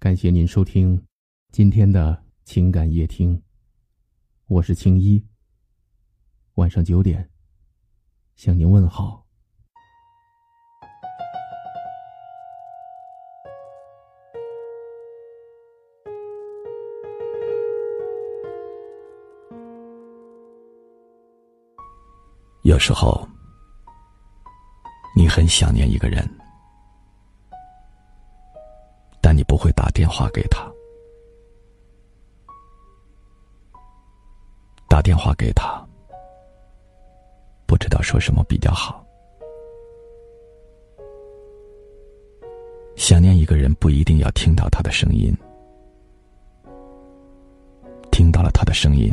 感谢您收听今天的情感夜听，我是青衣。晚上九点向您问好。有时候，你很想念一个人，电话给他。打电话给他，不知道说什么比较好。想念一个人，不一定要听到他的声音，听到了他的声音。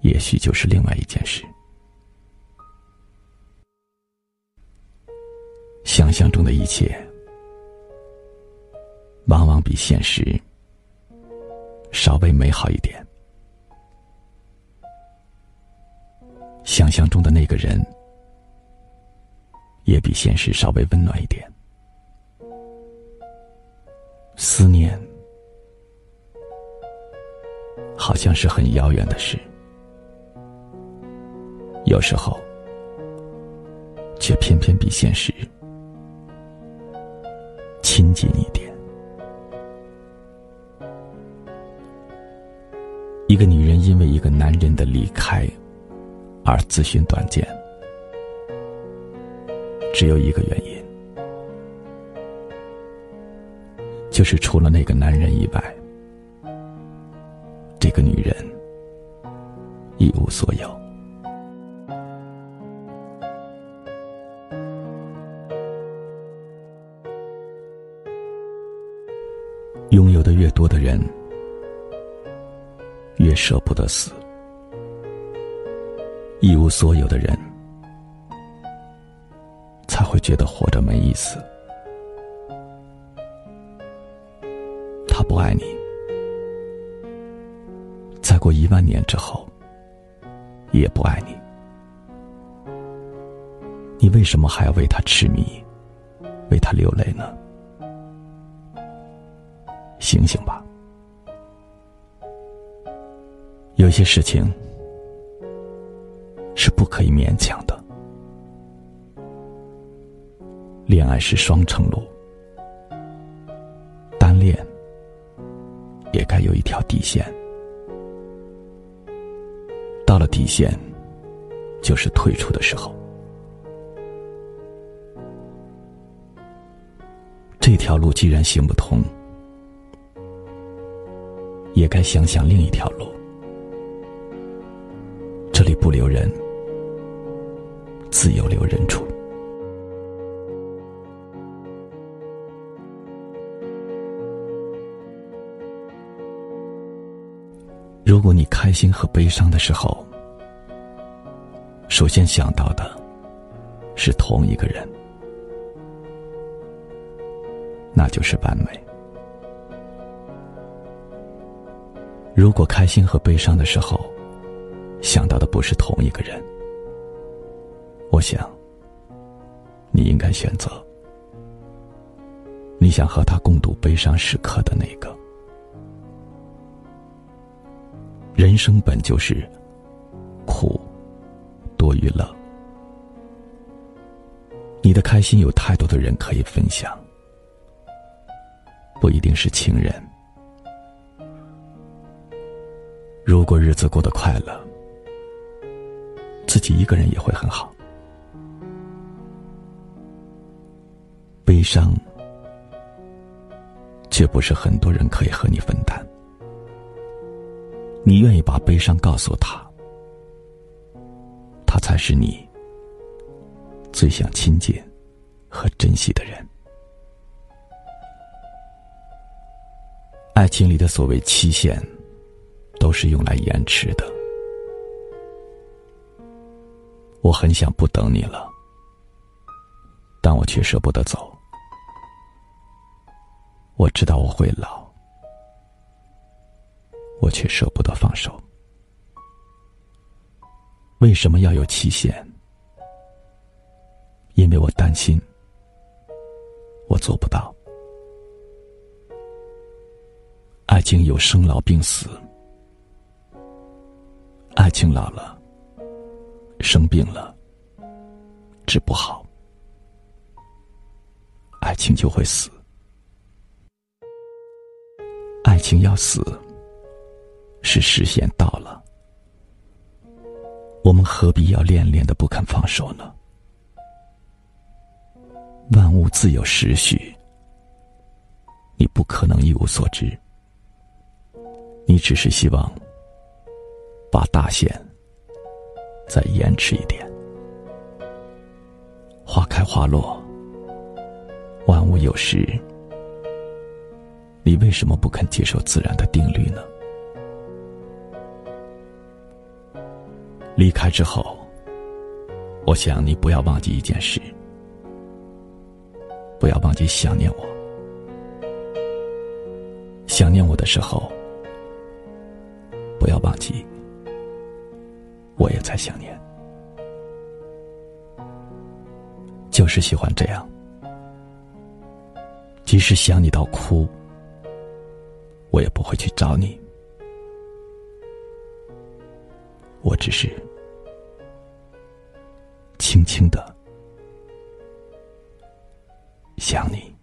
也许就是另外一件事。想象中的一切，往往比现实稍微美好一点。想象中的那个人，也比现实稍微温暖一点。思念，好像是很遥远的事。有时候，却偏偏比现实亲近一点。一个女人因为一个男人的离开而自寻短见，只有一个原因，就是除了那个男人以外，这个女人一无所有。拥有的越多的人，越舍不得死；一无所有的人，才会觉得活着没意思。他不爱你，再过一万年之后，也不爱你。你为什么还要为他痴迷，为他流泪呢？醒醒吧！有些事情是不可以勉强的。恋爱是双程路，单恋也该有一条底线。到了底线，就是退出的时候。这条路既然行不通。也该想想另一条路。不留人，自有留人处。如果你开心和悲伤的时候，首先想到的是同一个人，那就是完美。如果开心和悲伤的时候，想到的不是同一个人，我想，你应该选择你想和他共度悲伤时刻的那个。人生本就是苦多于乐，你的开心有太多的人可以分享，不一定是情人。如果日子过得快乐，自己一个人也会很好。悲伤，却不是很多人可以和你分担。你愿意把悲伤告诉他，他才是你最想亲近和珍惜的人。爱情里的所谓期限。都是用来延迟的。我很想不等你了但我却舍不得走。我知道我会老我却舍不得放手。为什么要有期限？因为我担心我做不到。爱情有生老病死爱情老了生病了，治不好，爱情就会死。爱情要死，是时限到了。我们何必要恋恋的不肯放手呢？万物自有时序，你不可能一无所知。你只是希望把大限再延迟一点。花开花落，万物有时。你为什么不肯接受自然的定律呢？离开之后，我想你不要忘记一件事，不要忘记想念我。想念我的时候，不要忘记，我也在想念。就是喜欢这样，即使想你到哭。我也不会去找你，我只是轻轻的想你。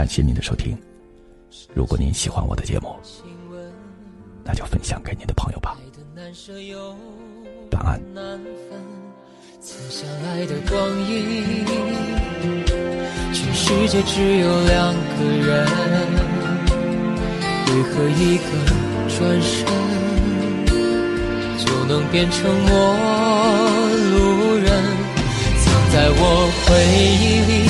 感谢您的收听。如果您喜欢我的节目，那就分享给您的朋友吧。晚安。全世界只有两个人，为何一个转身就能变成陌路人？藏在我回忆里。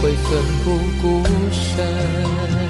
会奋不顾身。